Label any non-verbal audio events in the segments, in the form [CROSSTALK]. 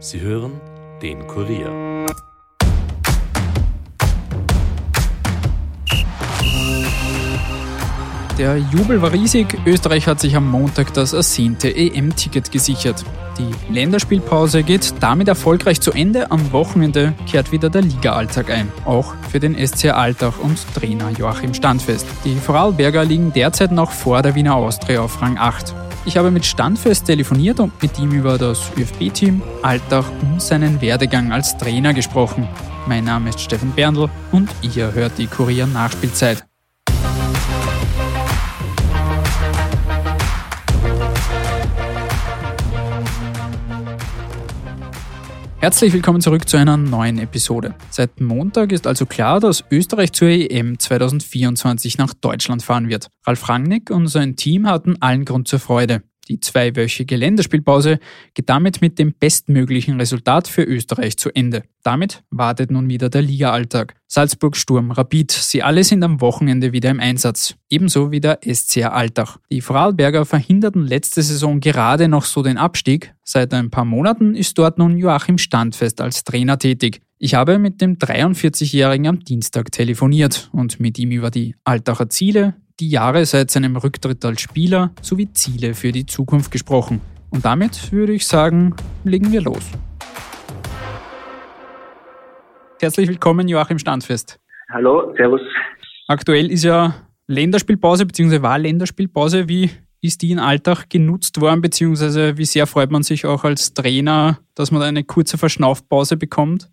Sie hören den Kurier. Der Jubel war riesig. Österreich hat sich am Montag das ersehnte EM-Ticket gesichert. Die Länderspielpause geht damit erfolgreich zu Ende. Am Wochenende kehrt wieder der Liga-Alltag ein. Auch für den SC Altach und Trainer Joachim Standfest. Die Vorarlberger liegen derzeit noch vor der Wiener Austria auf Rang 8. Ich habe mit Standfest telefoniert und mit ihm über das ÖFB-Team, Altach und seinen Werdegang als Trainer gesprochen. Mein Name ist Steffen Berndl und ihr hört die Kurier Nachspielzeit. Herzlich willkommen zurück zu einer neuen Episode. Seit Montag ist also klar, dass Österreich zur EM 2024 nach Deutschland fahren wird. Ralf Rangnick und sein Team hatten allen Grund zur Freude. Die zweiwöchige Länderspielpause geht damit mit dem bestmöglichen Resultat für Österreich zu Ende. Damit wartet nun wieder der Liga-Alltag. Salzburg, Sturm, Rapid, sie alle sind am Wochenende wieder im Einsatz. Ebenso wie der SCR Altach. Die Vorarlberger verhinderten letzte Saison gerade noch so den Abstieg. Seit ein paar Monaten ist dort nun Joachim Standfest als Trainer tätig. Ich habe mit dem 43-Jährigen am Dienstag telefoniert und mit ihm über die Altacher Ziele, die Jahre seit seinem Rücktritt als Spieler sowie Ziele für die Zukunft gesprochen. Und damit würde ich sagen, legen wir los. Herzlich willkommen, Joachim Standfest. Hallo, Servus. Aktuell ist ja Länderspielpause bzw. war Länderspielpause. Wie ist die in Alltag genutzt worden, beziehungsweise wie sehr freut man sich auch als Trainer, dass man eine kurze Verschnaufpause bekommt?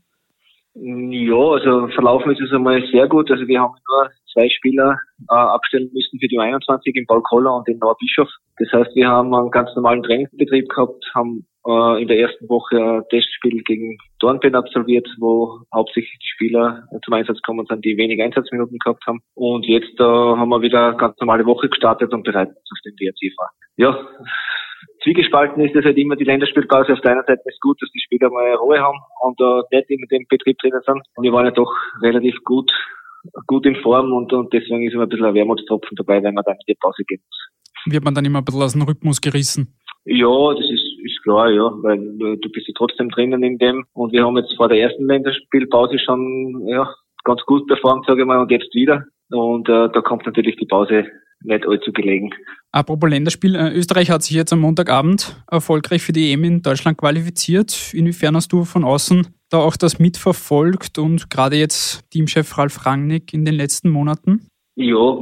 Ja, also verlaufen ist es einmal sehr gut. Also wir haben nur zwei Spieler äh, abstellen müssen für die 21 in Paul Koller und in Noah Bischof. Das heißt, wir haben einen ganz normalen Trainingsbetrieb gehabt, haben äh, in der ersten Woche ein Testspiel gegen Dornbirn absolviert, wo hauptsächlich die Spieler zum Einsatz kommen sind, die wenig Einsatzminuten gehabt haben. Und jetzt äh, haben wir wieder eine ganz normale Woche gestartet und bereiten uns auf den WRC vor. Ja, Zwiegespalten ist es halt immer die Länderspielpause. Auf der einen Seite ist gut, dass die Spieler mal Ruhe haben und äh, nicht immer den Betrieb drinnen sind. Und wir waren ja doch relativ gut, gut in Form und, und deswegen ist immer ein bisschen ein Wermutstropfen dabei, wenn man dann in die Pause gehen muss. Wird man dann immer ein bisschen aus dem Rhythmus gerissen? Ja, das ist, ist klar, ja, weil äh, du bist ja trotzdem drinnen in dem. Und wir haben jetzt vor der ersten Länderspielpause schon ja, ganz gut performt, sage ich mal, und jetzt wieder. Und äh, da kommt natürlich die Pause nicht allzu gelegen. Apropos Länderspiel, äh, Österreich hat sich jetzt am Montagabend erfolgreich für die EM in Deutschland qualifiziert. Inwiefern hast du von außen da auch das mitverfolgt und gerade jetzt Teamchef Ralf Rangnick in den letzten Monaten? Ja,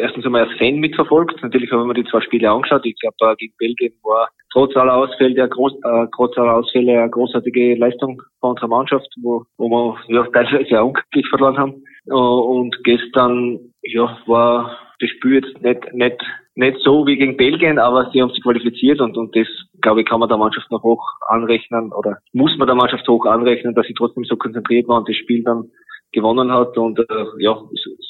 erstens einmal als Fan mitverfolgt. Natürlich haben wir die zwei Spiele angeschaut. Ich glaube, da gegen Belgien war trotz aller Ausfälle, groß, äh, trotz aller Ausfälle eine großartige Leistung von unserer Mannschaft, wo, wo wir ja, [LAUGHS] teilweise auch unglücklich verloren haben. Und gestern ja, war das Spiel jetzt nicht, nicht, nicht so wie gegen Belgien, aber sie haben sich qualifiziert und, und das, glaube ich, kann man der Mannschaft noch hoch anrechnen oder muss man der Mannschaft hoch anrechnen, dass sie trotzdem so konzentriert war und das Spiel dann gewonnen hat und äh, ja,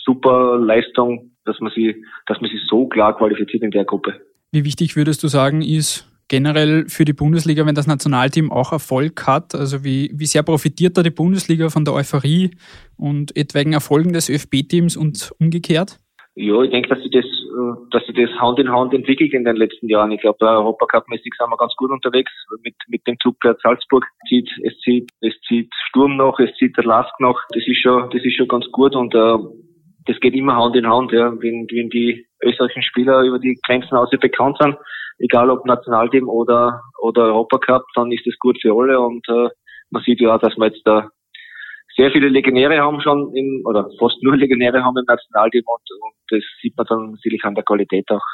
super Leistung, dass man sie, dass man sie so klar qualifiziert in der Gruppe. Wie wichtig würdest du sagen, ist generell für die Bundesliga, wenn das Nationalteam auch Erfolg hat? Also wie, wie sehr profitiert da die Bundesliga von der Euphorie und etwaigen Erfolgen des ÖFB-Teams und umgekehrt? Ja, ich denke, dass sie das, äh, dass sie das Hand in Hand entwickelt in den letzten Jahren. Ich glaube, Europacup-mäßig sind wir ganz gut unterwegs mit, mit dem Zugpferd Salzburg. Es zieht, es zieht, es zieht Sturm noch, es zieht der Lask noch. Das ist schon, das ist schon ganz gut und äh, das geht immer Hand in Hand, ja. Wenn, wenn die österreichischen Spieler über die Grenzen aus bekannt sind, egal ob Nationalteam oder, oder Europacup, dann ist das gut für alle und äh, man sieht ja dass wir jetzt da sehr viele Legionäre haben schon im, oder fast nur Legionäre haben im Nationalteam und, und das sieht man dann sicherlich an der Qualität auch.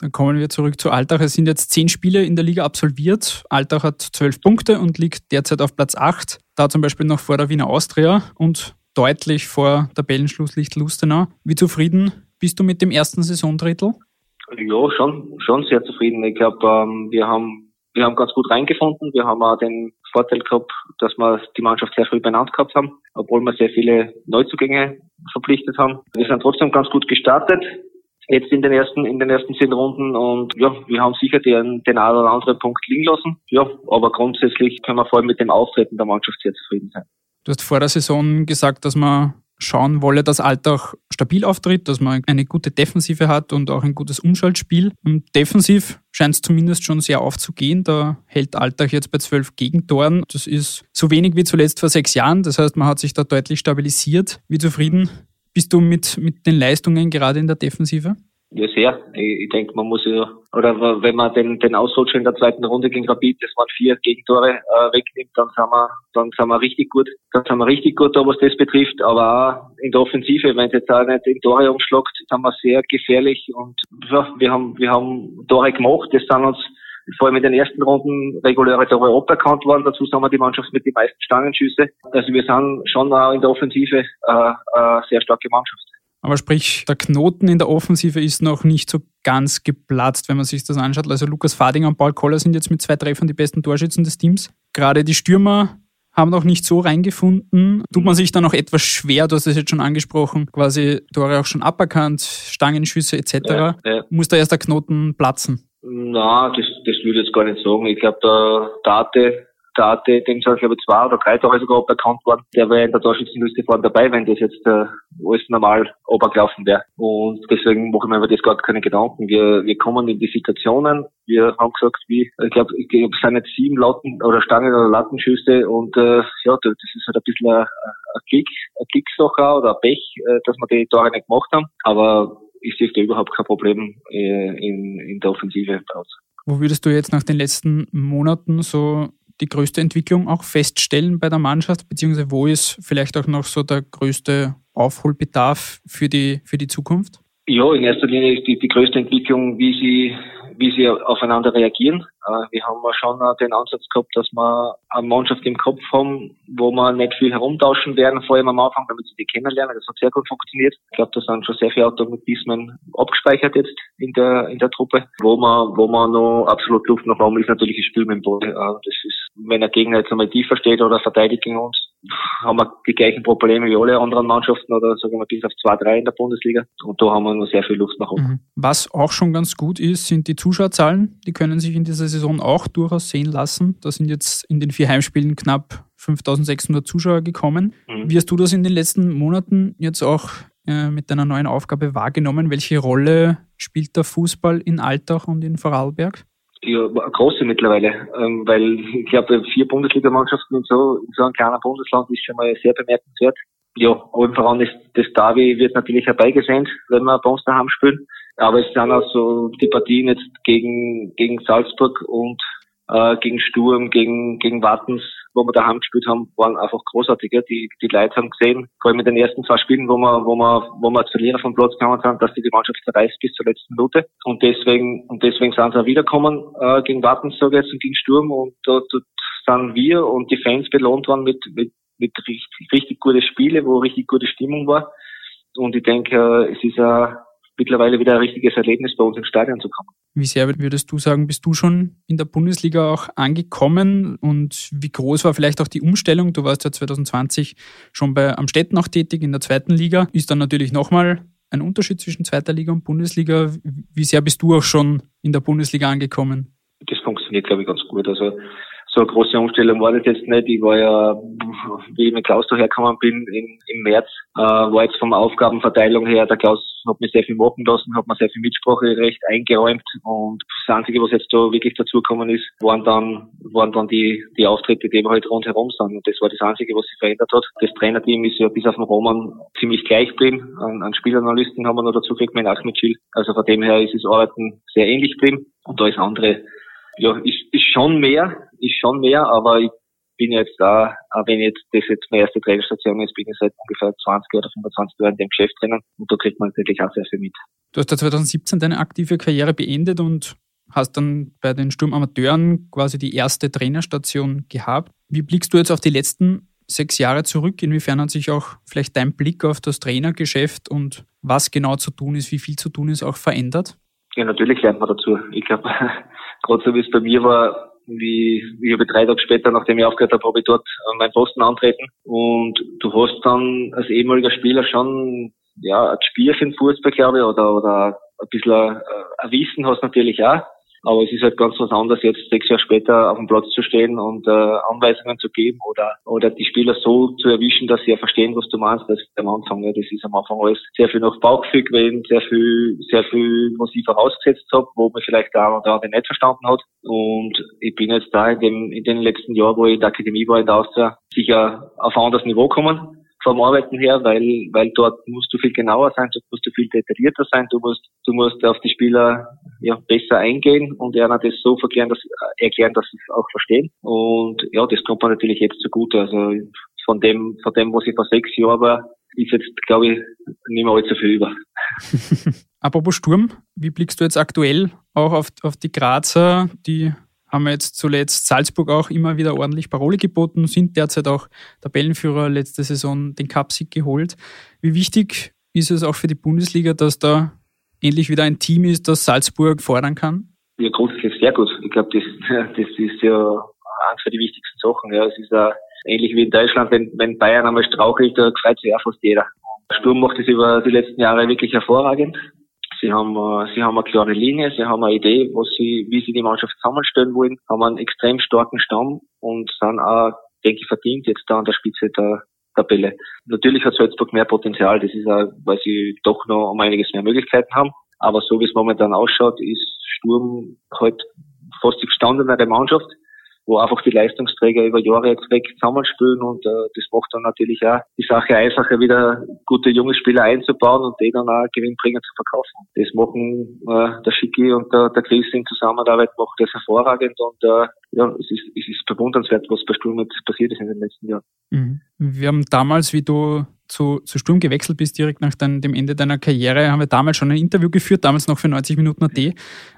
Dann kommen wir zurück zu Altach. Es sind jetzt zehn Spiele in der Liga absolviert. Altach hat zwölf Punkte und liegt derzeit auf Platz acht. Da zum Beispiel noch vor der Wiener Austria und deutlich vor Tabellenschlusslicht Lustenau. Wie zufrieden bist du mit dem ersten Saisondrittel? Ja, schon, schon sehr zufrieden. Ich glaube, ähm, wir haben wir haben ganz gut reingefunden. Wir haben auch den Vorteil gehabt, dass wir die Mannschaft sehr früh benannt gehabt haben, obwohl wir sehr viele Neuzugänge verpflichtet haben. Wir sind trotzdem ganz gut gestartet. Jetzt in den ersten, in den ersten zehn Runden und ja, wir haben sicher den, den einen oder anderen Punkt liegen lassen. Ja, aber grundsätzlich können wir vor allem mit dem Auftreten der Mannschaft sehr zufrieden sein. Du hast vor der Saison gesagt, dass man schauen wolle, dass Altach stabil auftritt, dass man eine gute Defensive hat und auch ein gutes Umschaltspiel. Und defensiv scheint es zumindest schon sehr aufzugehen. Da hält Altach jetzt bei zwölf Gegentoren. Das ist so wenig wie zuletzt vor sechs Jahren. Das heißt, man hat sich da deutlich stabilisiert. Wie zufrieden bist du mit, mit den Leistungen gerade in der Defensive? Ja, sehr. Ich, ich denke, man muss ja, oder wenn man den, den Ausrutscher in der zweiten Runde gegen Rapid, das waren vier Gegentore, äh, wegnimmt, dann sind wir, dann sind wir richtig gut. Dann sind wir richtig gut da, was das betrifft. Aber auch in der Offensive, wenn es jetzt auch nicht in Tore umschlagt, sind wir sehr gefährlich und ja, wir haben, wir haben Tore gemacht. Das sind uns vor allem in den ersten Runden reguläre Tore aberkannt worden. Dazu sind wir die Mannschaft mit den meisten Stangenschüsse. Also wir sind schon auch in der Offensive äh, äh, sehr starke Mannschaft. Aber sprich, der Knoten in der Offensive ist noch nicht so ganz geplatzt, wenn man sich das anschaut. Also Lukas Fadinger und Paul Koller sind jetzt mit zwei Treffern die besten Torschützen des Teams. Gerade die Stürmer haben noch nicht so reingefunden. Tut man sich da noch etwas schwer, du hast es jetzt schon angesprochen, quasi Tore auch schon aberkannt, Stangenschüsse etc. Ja, ja. Muss da erst der Knoten platzen? Na, das, das würde ich jetzt gar nicht sagen. Ich glaube, der Date Date, dem sind glaube ich zwei oder drei Tage sogar bekannt worden. Der wäre in der Torschützenliste vorne dabei, wenn das jetzt äh, alles normal obergelaufen wäre. Und deswegen machen wir über das gar keine Gedanken. Wir, wir kommen in die Situationen. Wir haben gesagt, wie, ich glaube, ich glaub, es sind jetzt sieben Latten oder Stangen oder Lattenschüsse und äh, ja, das ist halt ein bisschen ein, ein Klick, ein Klicksache oder ein Pech, äh, dass wir die Tore nicht gemacht haben. Aber ich sehe da überhaupt kein Problem äh, in, in der Offensive uns. Wo würdest du jetzt nach den letzten Monaten so die größte Entwicklung auch feststellen bei der Mannschaft, beziehungsweise wo ist vielleicht auch noch so der größte Aufholbedarf für die, für die Zukunft? Ja, in erster Linie ist die, die größte Entwicklung, wie sie wie sie aufeinander reagieren. Äh, wir haben schon den Ansatz gehabt, dass wir eine Mannschaft im Kopf haben, wo wir nicht viel herumtauschen werden, vor allem am Anfang, damit sie die kennenlernen. Das hat sehr gut funktioniert. Ich glaube, da sind schon sehr viele Automatismen abgespeichert jetzt in der, in der Truppe. Wo man, wo man noch absolut Luft nach oben ist natürlich das Spiel mit dem Ball. Äh, das wenn der Gegner jetzt einmal tiefer steht oder verteidigt gegen uns, haben wir die gleichen Probleme wie alle anderen Mannschaften oder sagen wir bis auf zwei, drei in der Bundesliga. Und da haben wir noch sehr viel Luft nach oben. Mhm. Was auch schon ganz gut ist, sind die Zuschauerzahlen. Die können sich in dieser Saison auch durchaus sehen lassen. Da sind jetzt in den vier Heimspielen knapp 5600 Zuschauer gekommen. Mhm. Wie hast du das in den letzten Monaten jetzt auch äh, mit deiner neuen Aufgabe wahrgenommen? Welche Rolle spielt der Fußball in Altach und in Vorarlberg? Ja, große mittlerweile, ähm, weil ich glaube, vier Bundesligamannschaften und so in so einem kleinen Bundesland ist schon mal sehr bemerkenswert. Ja, allen voran ist das Derby wird natürlich herbeigesehnt, wenn wir bei uns daheim spielen. Aber es sind auch so die Partien jetzt gegen, gegen Salzburg und äh, gegen Sturm, gegen, gegen Wattens, wo wir daheim gespielt haben, waren einfach großartig. Die, die Leute haben gesehen, vor allem in den ersten zwei Spielen, wo wir, wo wir, wo wir als Verlierer vom Platz gekommen sind, dass die die Mannschaft zerreißt bis zur letzten Minute. Und deswegen, und deswegen sind sie auch wiederkommen, äh, gegen Wattens, sage ich jetzt, und gegen Sturm. Und dort, dort sind wir und die Fans belohnt worden mit, mit, mit richtig, richtig gute Spiele, wo richtig gute Stimmung war. Und ich denke, äh, es ist ein, mittlerweile wieder ein richtiges Erlebnis, bei uns ins Stadion zu kommen. Wie sehr würdest du sagen, bist du schon in der Bundesliga auch angekommen und wie groß war vielleicht auch die Umstellung? Du warst ja 2020 schon bei Amstetten auch tätig in der zweiten Liga. Ist dann natürlich nochmal ein Unterschied zwischen zweiter Liga und Bundesliga. Wie sehr bist du auch schon in der Bundesliga angekommen? Das funktioniert, glaube ich, ganz gut. Also so eine große Umstellung war das jetzt nicht. Ich war ja, wie ich mit Klaus dahergekommen bin, im, im März, äh, war jetzt vom Aufgabenverteilung her, der Klaus hat mir sehr viel machen lassen, hat mir sehr viel Mitspracherecht eingeräumt und das Einzige, was jetzt da wirklich dazugekommen ist, waren dann, waren dann die, die Auftritte, die wir halt rundherum sind. Und das war das Einzige, was sich verändert hat. Das Trainerteam ist ja bis auf den Roman ziemlich gleich geblieben. An, an Spielanalysten haben wir noch dazu gekriegt mit Ahmed Schill. Also von dem her ist das Arbeiten sehr ähnlich geblieben. Und da ist andere ja, ist, ist schon mehr, ist schon mehr, aber ich bin jetzt da, wenn jetzt das jetzt meine erste Trainerstation ist, bin ich seit ungefähr 20 oder 25 Jahren in dem Geschäft drinnen und da kriegt man natürlich auch sehr viel mit. Du hast ja 2017 deine aktive Karriere beendet und hast dann bei den Sturmamateuren quasi die erste Trainerstation gehabt. Wie blickst du jetzt auf die letzten sechs Jahre zurück? Inwiefern hat sich auch vielleicht dein Blick auf das Trainergeschäft und was genau zu tun ist, wie viel zu tun ist, auch verändert? Ja, natürlich lernt man dazu. Ich glaube, gerade so wie es bei mir war, wie, ich habe drei Tage später, nachdem ich aufgehört habe, habe ich dort meinen Posten antreten. Und du hast dann als ehemaliger Spieler schon ja, ein Spiel für den Fußball, glaube ich, oder, oder ein bisschen ein, ein Wissen hast natürlich auch. Aber es ist halt ganz was anderes, jetzt sechs Jahre später auf dem Platz zu stehen und äh, Anweisungen zu geben oder oder die Spieler so zu erwischen, dass sie ja verstehen, was du meinst. Das ist am Anfang. Ja, das ist am Anfang alles sehr viel nach Bauchgefühl gewesen, sehr viel, sehr viel, was ich vorausgesetzt habe, wo man vielleicht der oder andere nicht verstanden hat. Und ich bin jetzt da in, dem, in den letzten Jahren, wo ich in der Akademie war in der Austria, sicher auf ein anderes Niveau kommen vom Arbeiten her, weil, weil dort musst du viel genauer sein, dort musst du viel detaillierter sein, du musst, du musst auf die Spieler ja, besser eingehen und ihnen das so erklären, dass, erklären, dass sie es auch verstehen. Und ja, das kommt mir natürlich jetzt zugute. Also von dem, von dem, was ich vor sechs Jahren war, ist jetzt, glaube ich, nicht mehr allzu viel über. [LAUGHS] Apropos Sturm, wie blickst du jetzt aktuell auch auf, auf die Grazer, die haben jetzt zuletzt Salzburg auch immer wieder ordentlich Parole geboten, sind derzeit auch Tabellenführer letzte Saison den Cupsieg geholt. Wie wichtig ist es auch für die Bundesliga, dass da endlich wieder ein Team ist, das Salzburg fordern kann? Ja, grundsätzlich sehr gut. Ich glaube, das, das ist ja eines der wichtigsten Sachen. Ja, es ist ja ähnlich wie in Deutschland, wenn, wenn Bayern einmal strauchelt, da freut sich auch fast jeder. Sturm macht es über die letzten Jahre wirklich hervorragend. Sie haben, äh, sie haben eine klare Linie, sie haben eine Idee, was sie, wie sie die Mannschaft zusammenstellen wollen, haben einen extrem starken Stamm und sind auch, denke ich, verdient jetzt da an der Spitze der Tabelle. Natürlich hat Salzburg mehr Potenzial, das ist auch, weil sie doch noch um einiges mehr Möglichkeiten haben. Aber so wie es momentan ausschaut, ist Sturm halt fast die gestandenere Mannschaft wo einfach die Leistungsträger über Jahre jetzt weg zusammenspielen und äh, das macht dann natürlich auch die Sache einfacher, wieder gute junge Spieler einzubauen und die dann auch gewinnbringend zu verkaufen. Das machen äh, der Schicki und der, der Chris in Zusammenarbeit macht das hervorragend und äh, ja, es ist, es ist bewundernswert, was bei Sturm passiert ist in den letzten Jahren. Mhm. Wir haben damals, wie du zu, zu Sturm gewechselt bist, direkt nach dein, dem Ende deiner Karriere, haben wir damals schon ein Interview geführt, damals noch für 90 Minuten AT.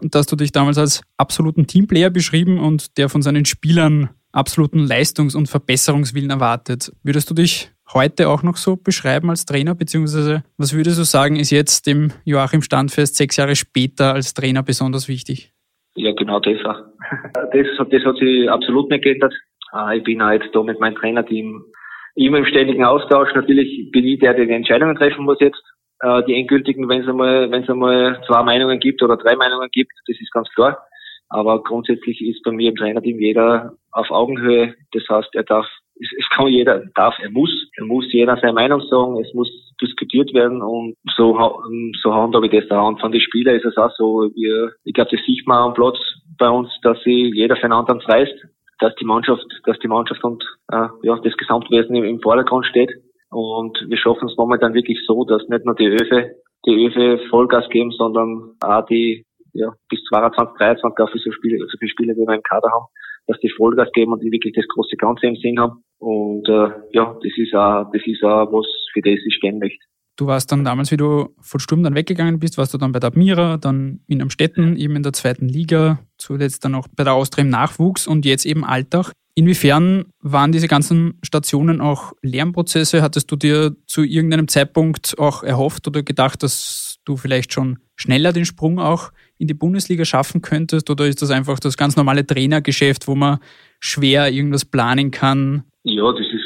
Und da hast du dich damals als absoluten Teamplayer beschrieben und der von seinen Spielern absoluten Leistungs- und Verbesserungswillen erwartet. Würdest du dich heute auch noch so beschreiben als Trainer, beziehungsweise was würdest du sagen, ist jetzt dem Joachim Standfest sechs Jahre später als Trainer besonders wichtig? Ja, genau das auch. [LAUGHS] Das, das hat sich absolut nicht geändert. Ah, ich bin auch jetzt da mit meinem Trainerteam immer im ständigen Austausch. Natürlich bin ich der, der die Entscheidungen treffen muss jetzt. Äh, die endgültigen, wenn es einmal, wenn es einmal zwei Meinungen gibt oder drei Meinungen gibt, das ist ganz klar. Aber grundsätzlich ist bei mir im Trainerteam jeder auf Augenhöhe. Das heißt, er darf, es kann jeder, darf, er muss, er muss jeder seine Meinung sagen, es muss diskutiert werden und so, so handhabe ich das da. Und von den Spielern ist es auch so, wir, ich glaube, das sieht man am Platz bei uns, dass sich jeder für einen anderen reißt dass die Mannschaft, dass die Mannschaft und äh, ja, das Gesamtwesen im, im Vordergrund steht. Und wir schaffen es momentan wirklich so, dass nicht nur die Öfe, die Öfe Vollgas geben, sondern auch die ja, bis 22, 23 auch für so Spiele, so viele Spiele, wie wir im Kader haben, dass die Vollgas geben und die wirklich das große Ganze im Sinn haben. Und äh, ja, das ist auch, das ist auch was, für das ich stehen möchte. Du warst dann damals, wie du von Sturm dann weggegangen bist, warst du dann bei der Admira, dann in Amstetten, eben in der zweiten Liga, zuletzt dann auch bei der Austria im Nachwuchs und jetzt eben Alltag. Inwiefern waren diese ganzen Stationen auch Lernprozesse? Hattest du dir zu irgendeinem Zeitpunkt auch erhofft oder gedacht, dass du vielleicht schon schneller den Sprung auch in die Bundesliga schaffen könntest? Oder ist das einfach das ganz normale Trainergeschäft, wo man schwer irgendwas planen kann? Ja, das ist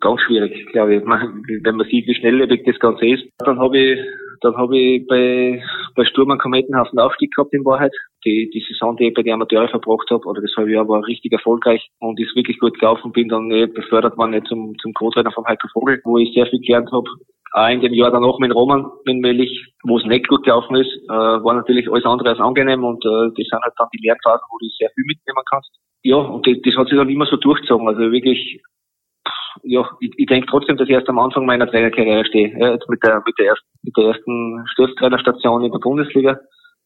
ganz schwierig, glaube ich. Wenn man sieht, wie schnelllebig das Ganze ist. Dann habe ich, dann habe ich bei, bei Sturm einen Kometenhaften Aufstieg gehabt in Wahrheit. Die, die Saison, die ich bei den Amateure verbracht habe, oder das halbe Jahr war richtig erfolgreich und ist wirklich gut gelaufen. Bin dann eh befördert worden zum, zum Co-Trainer vom Heiko Vogel, wo ich sehr viel gelernt habe. Auch in dem Jahr danach mit Roman, mit Melich, wo es nicht gut gelaufen ist, äh, war natürlich alles andere als angenehm und äh, das sind halt dann die Lernphasen, wo du sehr viel mitnehmen kannst. Ja, und das, das hat sich dann immer so durchgezogen. Also wirklich ja, ich, ich denke trotzdem, dass ich erst am Anfang meiner Trainerkarriere stehe. Ja, jetzt mit der, mit der ersten, mit der ersten Sturmtrainerstation in der Bundesliga.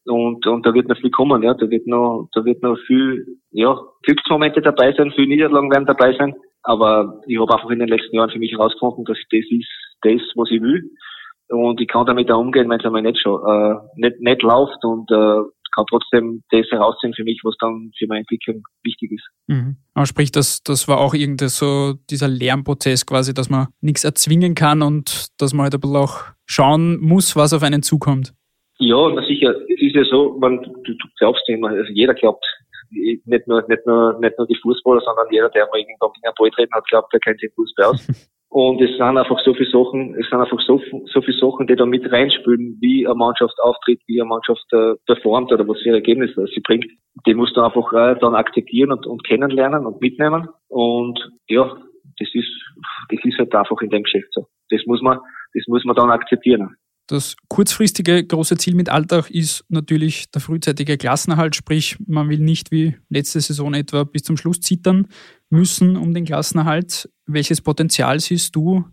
Und, und da wird noch viel kommen, ja. Da wird noch, da wird noch viel, ja, Glücksmomente dabei sein, viel Niederlagen werden dabei sein. Aber ich habe einfach in den letzten Jahren für mich herausgefunden, dass das ist das, was ich will. Und ich kann damit auch umgehen, wenn es einmal nicht schon, äh, nicht, nicht läuft und, äh, kann trotzdem das herausziehen für mich, was dann für meine Entwicklung wichtig ist. Mhm. Aber sprich, das, das war auch irgendwie so dieser Lernprozess quasi, dass man nichts erzwingen kann und dass man halt ein bisschen auch schauen muss, was auf einen zukommt. Ja, na sicher. Es ist ja so, man, du, du glaubst immer, also jeder glaubt, nicht nur, nicht nur, nicht nur die Fußballer, sondern jeder, der mal irgendwann gegen einen Ball treten hat, glaubt, der kennt sich Fußball aus. [LAUGHS] Und es sind einfach so viele Sachen, es sind einfach so, so viele Sachen, die da mit reinspülen, wie eine Mannschaft auftritt, wie eine Mannschaft äh, performt oder was für Ergebnisse sie bringt. Die muss du einfach äh, dann akzeptieren und, und kennenlernen und mitnehmen. Und ja, das ist, das ist halt einfach in dem Geschäft so. Das muss man, das muss man dann akzeptieren. Das kurzfristige große Ziel mit Alltag ist natürlich der frühzeitige Klassenerhalt, sprich man will nicht wie letzte Saison etwa bis zum Schluss zittern müssen um den Klassenerhalt. Welches Potenzial siehst du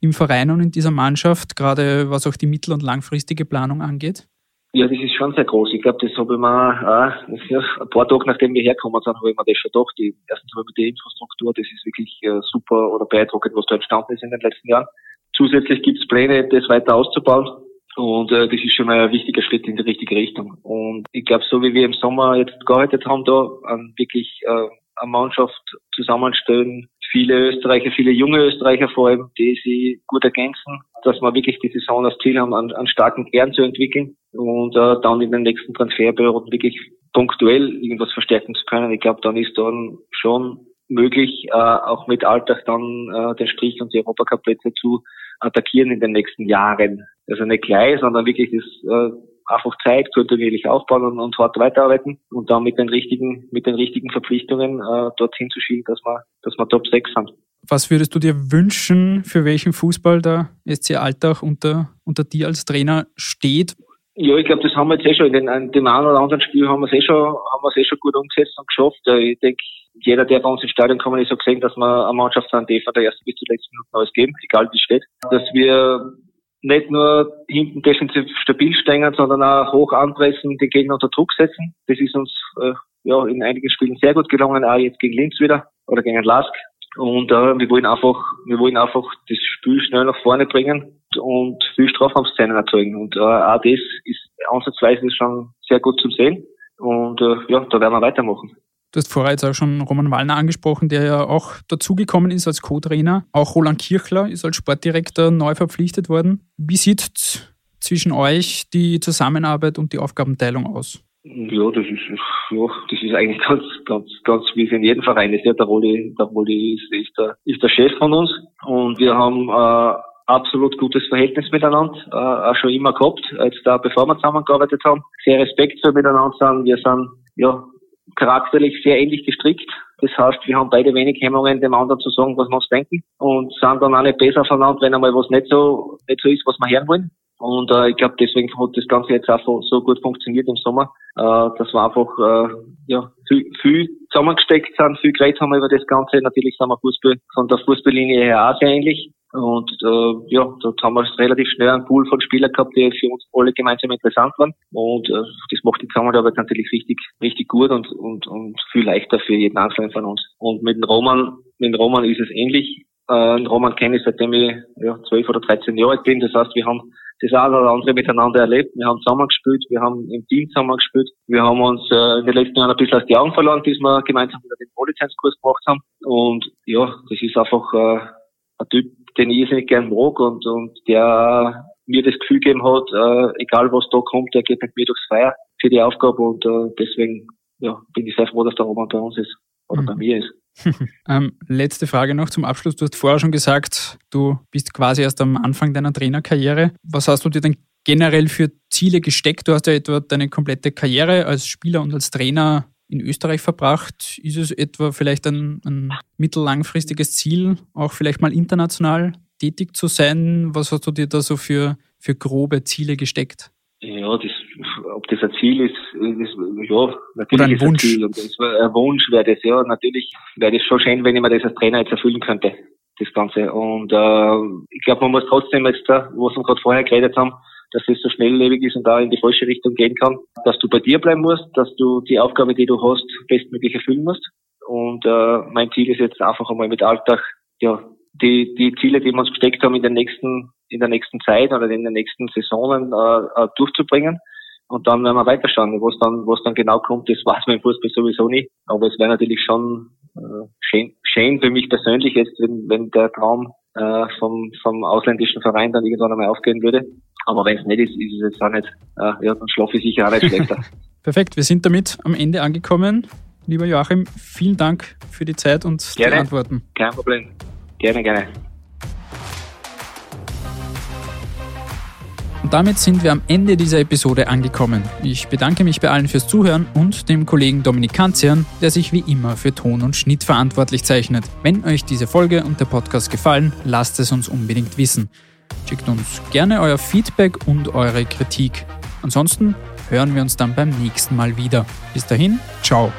im Verein und in dieser Mannschaft, gerade was auch die mittel- und langfristige Planung angeht? Ja, das ist schon sehr groß. Ich glaube, das habe ich mir äh, ein paar Tage nachdem wir hergekommen sind, habe ich mir das schon gedacht. Die, erstens habe ich die Infrastruktur, das ist wirklich äh, super oder beeindruckend, was da entstanden ist in den letzten Jahren. Zusätzlich gibt es Pläne, das weiter auszubauen. Und äh, das ist schon mal ein wichtiger Schritt in die richtige Richtung. Und ich glaube, so wie wir im Sommer jetzt gearbeitet haben, da an wirklich äh, eine Mannschaft zusammenstellen, viele Österreicher, viele junge Österreicher vor allem, die sie gut ergänzen, dass wir wirklich die Saison das Ziel haben, einen starken Kern zu entwickeln und äh, dann in den nächsten Transferperioden wirklich punktuell irgendwas verstärken zu können. Ich glaube, dann ist dann schon möglich, äh, auch mit Alltag dann äh, den Strich und die Europacup-Plätze zu attackieren in den nächsten Jahren. Also nicht gleich, sondern wirklich das äh, einfach Zeit, kontinuierlich aufbauen und, und hart weiterarbeiten und dann mit den richtigen, mit den richtigen Verpflichtungen äh, dorthin zu schielen, dass wir, dass wir Top 6 sind. Was würdest du dir wünschen, für welchen Fußball der SC Alltag unter, unter dir als Trainer steht? Ja, ich glaube, das haben wir jetzt eh schon in den, dem einen oder anderen Spiel haben wir es eh schon, haben wir es eh schon gut umgesetzt und geschafft. Ich denke, jeder, der bei uns ins Stadion kommt, ist so gesehen, dass wir eine Mannschaft sind, die von der ersten bis zur letzten Minute alles geben, egal wie es steht. Dass wir nicht nur hinten defensiv stabil stehen, sondern auch hoch anpressen, den Gegner unter Druck setzen. Das ist uns äh, ja in einigen Spielen sehr gut gelungen, auch jetzt gegen Linz wieder oder gegen Lask. Und äh, wir wollen einfach, wir wollen einfach das Spiel schnell nach vorne bringen und viel Strafraumszenen erzeugen. Und äh, auch das ist ansatzweise schon sehr gut zu sehen. Und äh, ja, da werden wir weitermachen. Du hast vorher jetzt auch schon Roman Wallner angesprochen, der ja auch dazugekommen ist als Co-Trainer. Auch Roland Kirchler ist als Sportdirektor neu verpflichtet worden. Wie sieht zwischen euch die Zusammenarbeit und die Aufgabenteilung aus? Ja, das ist, ja, das ist eigentlich ganz, ganz, ganz wie es in jedem Verein ist. Ja, der Roli, der Roli ist, ist, der, ist der Chef von uns und wir haben äh, absolut gutes Verhältnis miteinander, äh, auch schon immer gehabt, jetzt da, bevor wir zusammengearbeitet haben. Sehr respektvoll miteinander sind. Wir sind, ja, charakterlich sehr ähnlich gestrickt. Das heißt, wir haben beide wenig Hemmungen, dem anderen zu sagen, was wir uns denken und sind dann auch nicht besser voneinander, wenn einmal was nicht so, nicht so ist, was wir hören wollen. Und äh, ich glaube, deswegen hat das Ganze jetzt auch so gut funktioniert im Sommer, äh, dass wir einfach äh, ja, viel, viel zusammengesteckt sind, viel geredet haben über das Ganze. Natürlich sind wir Fußball von der Fußballlinie her auch sehr ähnlich. Und äh, ja, dort haben wir relativ schnell einen Pool von Spielern gehabt, die für uns alle gemeinsam interessant waren. Und äh, das macht die Zusammenarbeit natürlich richtig, richtig gut und, und, und viel leichter für jeden Einzelnen von uns. Und mit dem Roman, mit dem Roman ist es ähnlich. Äh, den Roman kenne ich seitdem ich ja, 12 oder 13 Jahre alt bin. Das heißt, wir haben das eine oder andere miteinander erlebt. Wir haben zusammengespielt, wir haben im Team zusammengespielt. Wir haben uns äh, in den letzten Jahren ein bisschen aus die Augen verloren, bis wir gemeinsam wieder den Polizeiskurs gemacht haben. Und ja, das ist einfach äh, ein Typ, den ich irrsinnig gern mag und, und der mir das Gefühl gegeben hat, äh, egal was da kommt, der geht mit mir durchs Feuer für die Aufgabe und äh, deswegen ja, bin ich sehr froh, dass der Roman bei uns ist oder mhm. bei mir ist. [LAUGHS] ähm, letzte Frage noch zum Abschluss. Du hast vorher schon gesagt, du bist quasi erst am Anfang deiner Trainerkarriere. Was hast du dir denn generell für Ziele gesteckt? Du hast ja etwa deine komplette Karriere als Spieler und als Trainer in Österreich verbracht. Ist es etwa vielleicht ein, ein mittellangfristiges Ziel, auch vielleicht mal international tätig zu sein? Was hast du dir da so für, für grobe Ziele gesteckt? Ja, das, ob das ein Ziel ist, ist ja, natürlich Oder ein ist Wunsch. ein Ziel. Und das, ein Wunsch wäre das, ja, natürlich wäre das schon schön, wenn ich mir das als Trainer jetzt erfüllen könnte, das Ganze. Und äh, ich glaube, man muss trotzdem jetzt, da, was wir gerade vorher geredet haben, dass es so schnelllebig ist und da in die falsche Richtung gehen kann, dass du bei dir bleiben musst, dass du die Aufgabe, die du hast, bestmöglich erfüllen musst. Und äh, mein Ziel ist jetzt einfach einmal mit Alltag, ja, die, die Ziele, die wir uns gesteckt haben, in den nächsten, in der nächsten Zeit oder in den nächsten Saisonen äh, äh durchzubringen. Und dann werden wir weiterschauen. Was dann, was dann genau kommt, das weiß man im Fußball sowieso nicht. Aber es wäre natürlich schon äh, schön, schön für mich persönlich jetzt, wenn, wenn der Traum äh, vom, vom ausländischen Verein dann irgendwann einmal aufgehen würde. Aber wenn es nicht ist, ist es jetzt auch nicht. Äh, ja, dann schlafe ich sicher auch nicht schlechter. [LAUGHS] Perfekt, wir sind damit am Ende angekommen. Lieber Joachim, vielen Dank für die Zeit und gerne. die Antworten. Kein Problem. Gerne, gerne. Und damit sind wir am Ende dieser Episode angekommen. Ich bedanke mich bei allen fürs Zuhören und dem Kollegen Dominik Kanzian, der sich wie immer für Ton und Schnitt verantwortlich zeichnet. Wenn euch diese Folge und der Podcast gefallen, lasst es uns unbedingt wissen. Schickt uns gerne euer Feedback und eure Kritik. Ansonsten hören wir uns dann beim nächsten Mal wieder. Bis dahin, ciao.